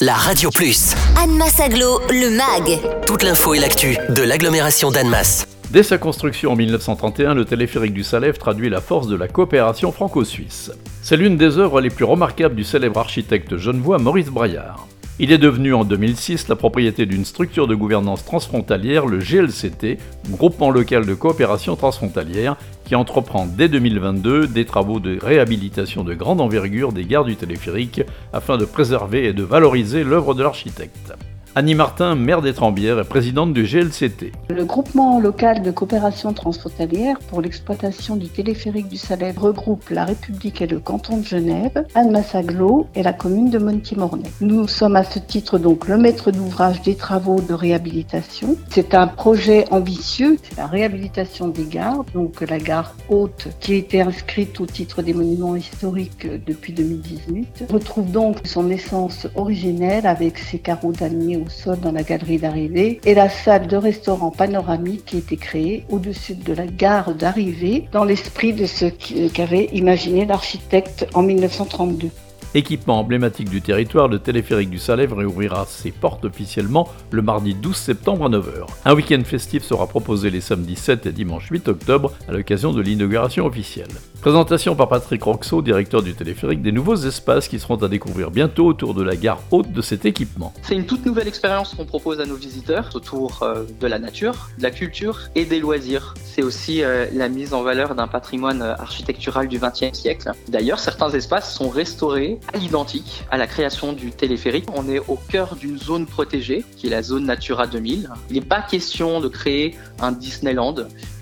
la Radio Plus. Annemasse Aglo, le MAG. Toute l'info et l'actu de l'agglomération d'Annemasse. Dès sa construction en 1931, le téléphérique du Salève traduit la force de la coopération franco-suisse. C'est l'une des œuvres les plus remarquables du célèbre architecte genevois Maurice Braillard. Il est devenu en 2006 la propriété d'une structure de gouvernance transfrontalière, le GLCT, Groupement local de coopération transfrontalière, qui entreprend dès 2022 des travaux de réhabilitation de grande envergure des gares du téléphérique afin de préserver et de valoriser l'œuvre de l'architecte. Annie Martin, maire d'Étrembières et présidente du GLCT. Le groupement local de coopération transfrontalière pour l'exploitation du téléphérique du Salève regroupe la République et le canton de Genève, Annemasse-Aglo et la commune de Montimornay. Nous sommes à ce titre donc le maître d'ouvrage des travaux de réhabilitation. C'est un projet ambitieux, c'est la réhabilitation des gares, donc la gare haute qui a été inscrite au titre des monuments historiques depuis 2018 retrouve donc son essence originelle avec ses carreaux damier au sol dans la galerie d'arrivée et la salle de restaurant panoramique qui été créée au-dessus de la gare d'arrivée dans l'esprit de ce qu'avait imaginé l'architecte en 1932. Équipement emblématique du territoire, le téléphérique du Salève réouvrira ses portes officiellement le mardi 12 septembre à 9h. Un week-end festif sera proposé les samedis 7 et dimanche 8 octobre à l'occasion de l'inauguration officielle. Présentation par Patrick Roxo, directeur du téléphérique, des nouveaux espaces qui seront à découvrir bientôt autour de la gare haute de cet équipement. C'est une toute nouvelle expérience qu'on propose à nos visiteurs autour euh, de la nature, de la culture et des loisirs. C'est aussi euh, la mise en valeur d'un patrimoine euh, architectural du XXe siècle. D'ailleurs, certains espaces sont restaurés à l'identique à la création du téléphérique. On est au cœur d'une zone protégée, qui est la zone Natura 2000. Il n'est pas question de créer un Disneyland,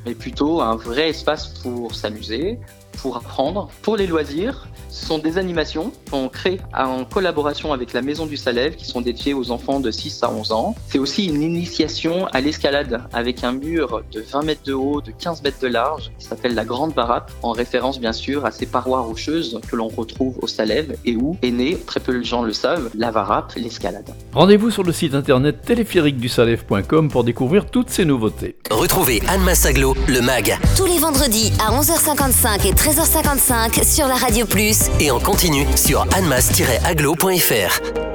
mais plutôt un vrai espace pour s'amuser, pour apprendre, pour les loisirs. Ce sont des animations qu'on crée en collaboration avec la Maison du Salève qui sont dédiées aux enfants de 6 à 11 ans. C'est aussi une initiation à l'escalade avec un mur de 20 mètres de haut, de 15 mètres de large qui s'appelle la Grande Barappe en référence bien sûr à ces parois rocheuses que l'on retrouve au Salève et où est né, très peu de gens le savent, la Varappe, l'escalade. Rendez-vous sur le site internet téléphériquedusalève.com pour découvrir toutes ces nouveautés. Retrouvez Anne Massaglo, le MAG. Tous les vendredis à 11h55 et 13h55 sur la Radio Plus. Et en continu sur annemass-aglo.fr.